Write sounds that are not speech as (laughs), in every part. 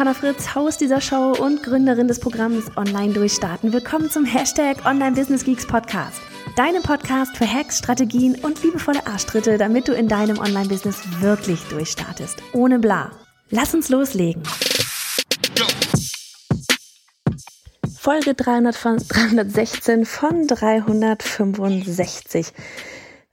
Johanna Fritz, Haus dieser Show und Gründerin des Programms Online Durchstarten. Willkommen zum Hashtag Online Business Geeks Podcast. Deinem Podcast für Hacks, Strategien und liebevolle Arschtritte, damit du in deinem Online-Business wirklich durchstartest. Ohne bla. Lass uns loslegen. Folge 300 von, 316 von 365.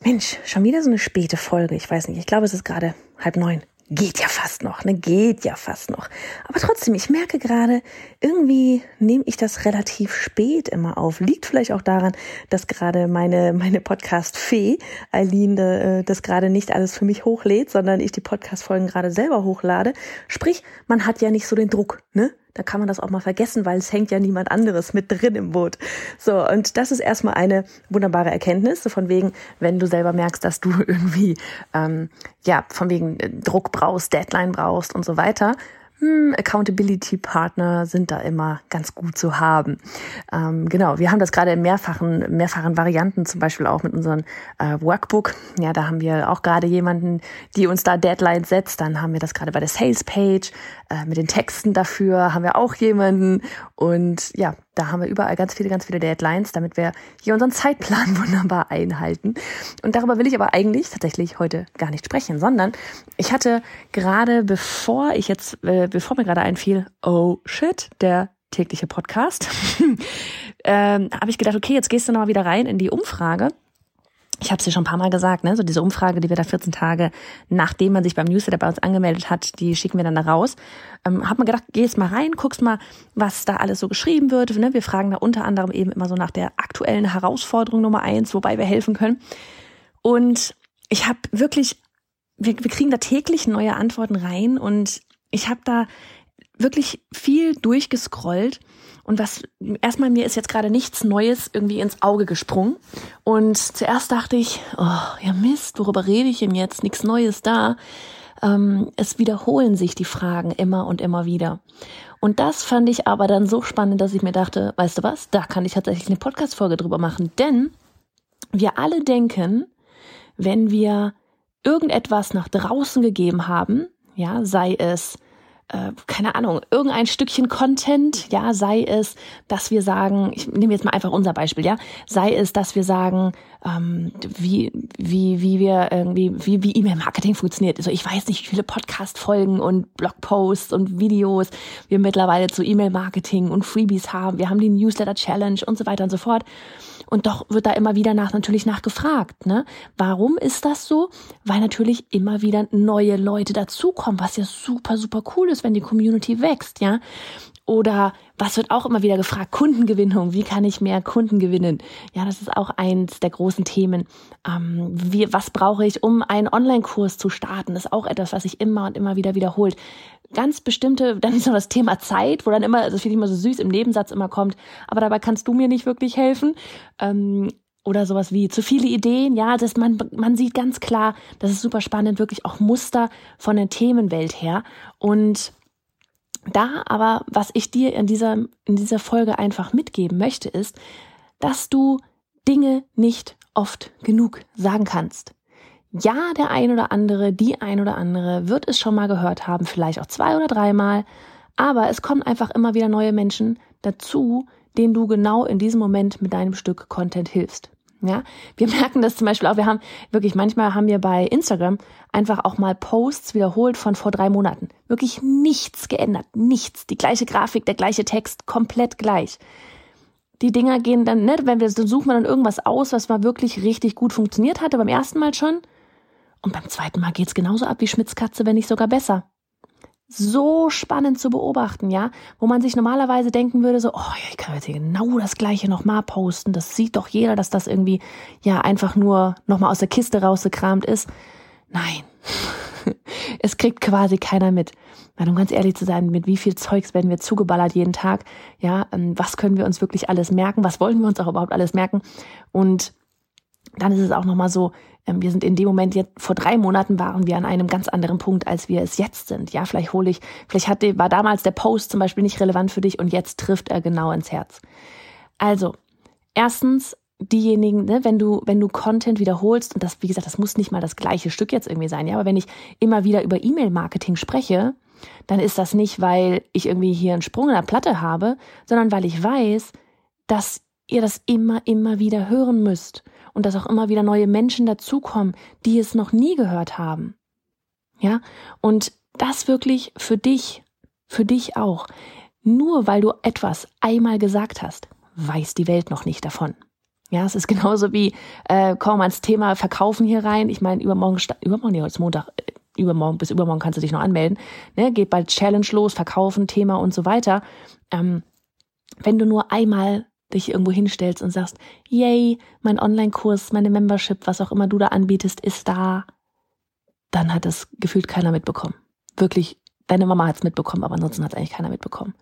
Mensch, schon wieder so eine späte Folge. Ich weiß nicht, ich glaube, es ist gerade halb neun geht ja fast noch, ne? Geht ja fast noch. Aber trotzdem, ich merke gerade, irgendwie nehme ich das relativ spät immer auf. Liegt vielleicht auch daran, dass gerade meine, meine Podcast-Fee, Eileen, äh, das gerade nicht alles für mich hochlädt, sondern ich die Podcast-Folgen gerade selber hochlade. Sprich, man hat ja nicht so den Druck, ne? Da kann man das auch mal vergessen, weil es hängt ja niemand anderes mit drin im Boot. So, und das ist erstmal eine wunderbare Erkenntnis, so von wegen, wenn du selber merkst, dass du (laughs) irgendwie, ähm, ja, von wegen äh, Druck brauchst, Deadline brauchst und so weiter, hm, Accountability-Partner sind da immer ganz gut zu haben. Ähm, genau, wir haben das gerade in mehrfachen, mehrfachen Varianten, zum Beispiel auch mit unserem äh, Workbook. Ja, da haben wir auch gerade jemanden, die uns da Deadlines setzt. Dann haben wir das gerade bei der Sales-Page. Äh, mit den Texten dafür haben wir auch jemanden. Und ja, da haben wir überall ganz viele, ganz viele Deadlines, damit wir hier unseren Zeitplan (laughs) wunderbar einhalten. Und darüber will ich aber eigentlich tatsächlich heute gar nicht sprechen, sondern ich hatte gerade, bevor ich jetzt, äh, bevor mir gerade einfiel, oh shit, der tägliche Podcast, (laughs) ähm, habe ich gedacht, okay, jetzt gehst du nochmal wieder rein in die Umfrage ich habe es dir schon ein paar Mal gesagt, ne? so diese Umfrage, die wir da 14 Tage, nachdem man sich beim Newsletter bei uns angemeldet hat, die schicken wir dann da raus. Ähm, hab mir gedacht, geh mal rein, guckst mal, was da alles so geschrieben wird. Ne? Wir fragen da unter anderem eben immer so nach der aktuellen Herausforderung Nummer eins, wobei wir helfen können. Und ich habe wirklich, wir, wir kriegen da täglich neue Antworten rein und ich habe da wirklich viel durchgescrollt und was erstmal mir ist jetzt gerade nichts Neues irgendwie ins Auge gesprungen. Und zuerst dachte ich, oh, ja Mist, worüber rede ich denn jetzt? Nichts Neues da. Ähm, es wiederholen sich die Fragen immer und immer wieder. Und das fand ich aber dann so spannend, dass ich mir dachte, weißt du was, da kann ich tatsächlich eine Podcast-Folge drüber machen. Denn wir alle denken, wenn wir irgendetwas nach draußen gegeben haben, ja, sei es äh, keine Ahnung, irgendein Stückchen Content, ja, sei es, dass wir sagen, ich nehme jetzt mal einfach unser Beispiel, ja, sei es, dass wir sagen, ähm, wie, wie, wie wir irgendwie, wie, wie E-Mail-Marketing funktioniert. Also ich weiß nicht, wie viele Podcast-Folgen und Blogposts und Videos wir mittlerweile zu E-Mail-Marketing und Freebies haben. Wir haben die Newsletter-Challenge und so weiter und so fort. Und doch wird da immer wieder nach natürlich nachgefragt. Ne? Warum ist das so? Weil natürlich immer wieder neue Leute dazukommen, was ja super, super cool ist, wenn die Community wächst, ja. Oder was wird auch immer wieder gefragt? Kundengewinnung. Wie kann ich mehr Kunden gewinnen? Ja, das ist auch eins der großen Themen. Ähm, wie, was brauche ich, um einen Online-Kurs zu starten? Das ist auch etwas, was sich immer und immer wieder wiederholt. Ganz bestimmte, (laughs) dann ist noch das Thema Zeit, wo dann immer, das finde ich immer so süß im Nebensatz immer kommt, aber dabei kannst du mir nicht wirklich helfen. Ähm, oder sowas wie zu viele Ideen. Ja, das man, man sieht ganz klar, das ist super spannend, wirklich auch Muster von der Themenwelt her. Und da aber, was ich dir in dieser, in dieser Folge einfach mitgeben möchte, ist, dass du Dinge nicht oft genug sagen kannst. Ja, der ein oder andere, die ein oder andere wird es schon mal gehört haben, vielleicht auch zwei oder dreimal, aber es kommen einfach immer wieder neue Menschen dazu, denen du genau in diesem Moment mit deinem Stück Content hilfst. Ja, wir (laughs) merken das zum Beispiel auch. Wir haben wirklich, manchmal haben wir bei Instagram einfach auch mal Posts wiederholt von vor drei Monaten. Wirklich nichts geändert. Nichts. Die gleiche Grafik, der gleiche Text, komplett gleich. Die Dinger gehen dann, ne, wenn wir, dann suchen wir dann irgendwas aus, was mal wirklich richtig gut funktioniert hatte, beim ersten Mal schon. Und beim zweiten Mal geht's genauso ab wie Schmitzkatze, wenn nicht sogar besser so spannend zu beobachten, ja, wo man sich normalerweise denken würde, so, oh, ich kann jetzt hier genau das gleiche nochmal posten, das sieht doch jeder, dass das irgendwie ja einfach nur nochmal aus der Kiste rausgekramt ist. Nein. (laughs) es kriegt quasi keiner mit. Weil um ganz ehrlich zu sein, mit wie viel Zeugs werden wir zugeballert jeden Tag? Ja, ähm, was können wir uns wirklich alles merken? Was wollen wir uns auch überhaupt alles merken? Und dann ist es auch nochmal so, ähm, wir sind in dem Moment jetzt, vor drei Monaten waren wir an einem ganz anderen Punkt, als wir es jetzt sind. Ja, vielleicht hole ich, vielleicht hatte, war damals der Post zum Beispiel nicht relevant für dich und jetzt trifft er genau ins Herz. Also, erstens, diejenigen, ne, wenn du, wenn du Content wiederholst, und das, wie gesagt, das muss nicht mal das gleiche Stück jetzt irgendwie sein, ja, aber wenn ich immer wieder über E-Mail-Marketing spreche, dann ist das nicht, weil ich irgendwie hier einen Sprung in der Platte habe, sondern weil ich weiß, dass ihr das immer, immer wieder hören müsst und dass auch immer wieder neue Menschen dazukommen, die es noch nie gehört haben. Ja, und das wirklich für dich, für dich auch. Nur weil du etwas einmal gesagt hast, weiß die Welt noch nicht davon. Ja, es ist genauso wie, äh, komm ans Thema Verkaufen hier rein. Ich meine, übermorgen, übermorgen, nee, heute ist Montag, äh, übermorgen, bis übermorgen kannst du dich noch anmelden. Ne? Geht bald Challenge los, Verkaufen, Thema und so weiter. Ähm, wenn du nur einmal dich irgendwo hinstellst und sagst, yay, mein Online-Kurs, meine Membership, was auch immer du da anbietest, ist da, dann hat es gefühlt keiner mitbekommen. Wirklich, deine Mama hat es mitbekommen, aber ansonsten hat es eigentlich keiner mitbekommen.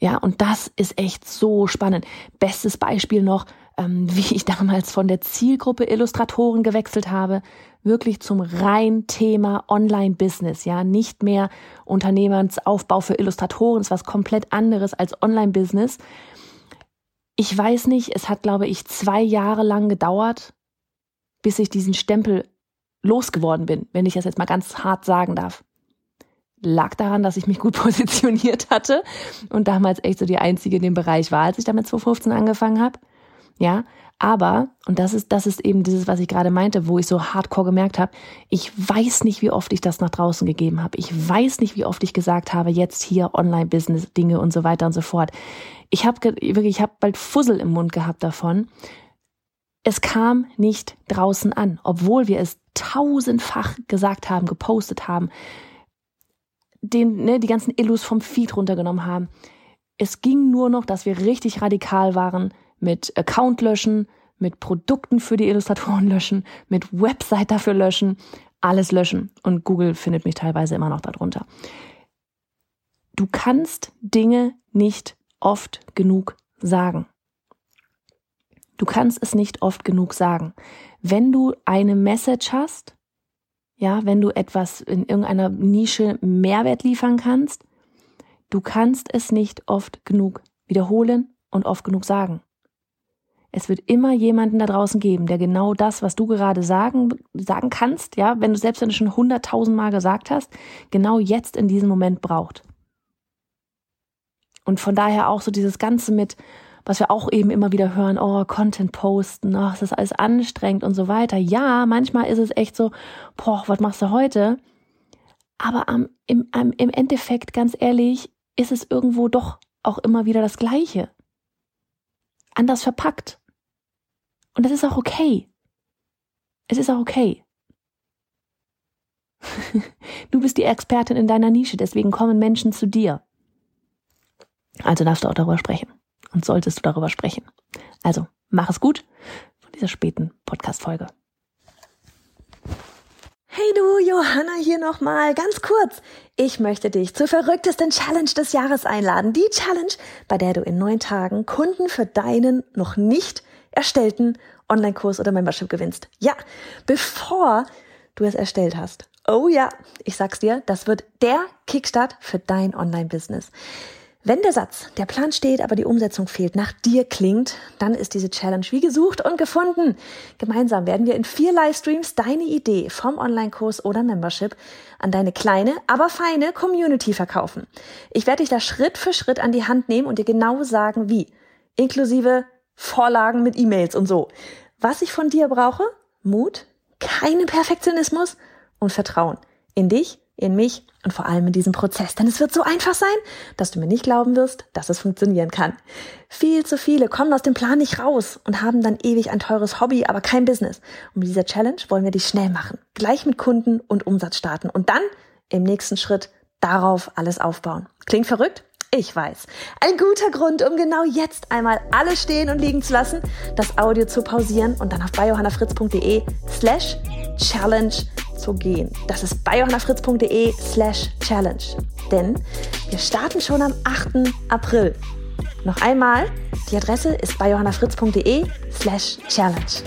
Ja, und das ist echt so spannend. Bestes Beispiel noch, ähm, (laughs) wie ich damals von der Zielgruppe Illustratoren gewechselt habe, wirklich zum rein Thema Online-Business, ja, nicht mehr Unternehmensaufbau für Illustratoren, ist was komplett anderes als Online-Business. Ich weiß nicht, es hat, glaube ich, zwei Jahre lang gedauert, bis ich diesen Stempel losgeworden bin, wenn ich das jetzt mal ganz hart sagen darf lag daran, dass ich mich gut (laughs) positioniert hatte und damals echt so die einzige in dem Bereich war, als ich damit 2015 angefangen habe. Ja, aber, und das ist, das ist eben dieses, was ich gerade meinte, wo ich so hardcore gemerkt habe, ich weiß nicht, wie oft ich das nach draußen gegeben habe. Ich weiß nicht, wie oft ich gesagt habe, jetzt hier Online-Business-Dinge und so weiter und so fort. Ich habe wirklich, ich habe bald Fussel im Mund gehabt davon. Es kam nicht draußen an, obwohl wir es tausendfach gesagt haben, gepostet haben, den, ne, die ganzen Illus vom Feed runtergenommen haben. Es ging nur noch, dass wir richtig radikal waren mit Account löschen, mit Produkten für die Illustratoren löschen, mit Website dafür löschen, alles löschen. Und Google findet mich teilweise immer noch darunter. Du kannst Dinge nicht oft genug sagen. Du kannst es nicht oft genug sagen. Wenn du eine Message hast, ja, wenn du etwas in irgendeiner Nische Mehrwert liefern kannst, du kannst es nicht oft genug wiederholen und oft genug sagen. Es wird immer jemanden da draußen geben, der genau das, was du gerade sagen, sagen kannst, ja, wenn du selbst wenn du schon hunderttausend Mal gesagt hast, genau jetzt in diesem Moment braucht. Und von daher auch so dieses Ganze mit, was wir auch eben immer wieder hören, oh, Content posten, oh, es ist alles anstrengend und so weiter. Ja, manchmal ist es echt so, boah, was machst du heute? Aber am, im, am, im Endeffekt, ganz ehrlich, ist es irgendwo doch auch immer wieder das Gleiche. Anders verpackt. Und das ist auch okay. Es ist auch okay. (laughs) du bist die Expertin in deiner Nische, deswegen kommen Menschen zu dir. Also darfst du auch darüber sprechen und solltest du darüber sprechen. Also, mach es gut von dieser späten Podcast-Folge. Hey du, Johanna hier nochmal, ganz kurz. Ich möchte dich zur verrücktesten Challenge des Jahres einladen. Die Challenge, bei der du in neun Tagen Kunden für deinen noch nicht erstellten Online-Kurs oder Membership gewinnst. Ja, bevor du es erstellt hast. Oh ja, ich sag's dir, das wird der Kickstart für dein Online-Business. Wenn der Satz, der Plan steht, aber die Umsetzung fehlt, nach dir klingt, dann ist diese Challenge wie gesucht und gefunden. Gemeinsam werden wir in vier Livestreams deine Idee vom Online-Kurs oder Membership an deine kleine, aber feine Community verkaufen. Ich werde dich da Schritt für Schritt an die Hand nehmen und dir genau sagen, wie. Inklusive Vorlagen mit E-Mails und so. Was ich von dir brauche? Mut, keinen Perfektionismus und Vertrauen in dich in mich und vor allem in diesem Prozess. Denn es wird so einfach sein, dass du mir nicht glauben wirst, dass es funktionieren kann. Viel zu viele kommen aus dem Plan nicht raus und haben dann ewig ein teures Hobby, aber kein Business. Und mit dieser Challenge wollen wir dich schnell machen. Gleich mit Kunden und Umsatz starten und dann im nächsten Schritt darauf alles aufbauen. Klingt verrückt? Ich weiß. Ein guter Grund, um genau jetzt einmal alles stehen und liegen zu lassen, das Audio zu pausieren und dann auf biohannafritz.de slash challenge zu gehen. Das ist bei johannafritz.de slash challenge. Denn wir starten schon am 8. April. Noch einmal, die Adresse ist bei johannafritz.de slash challenge.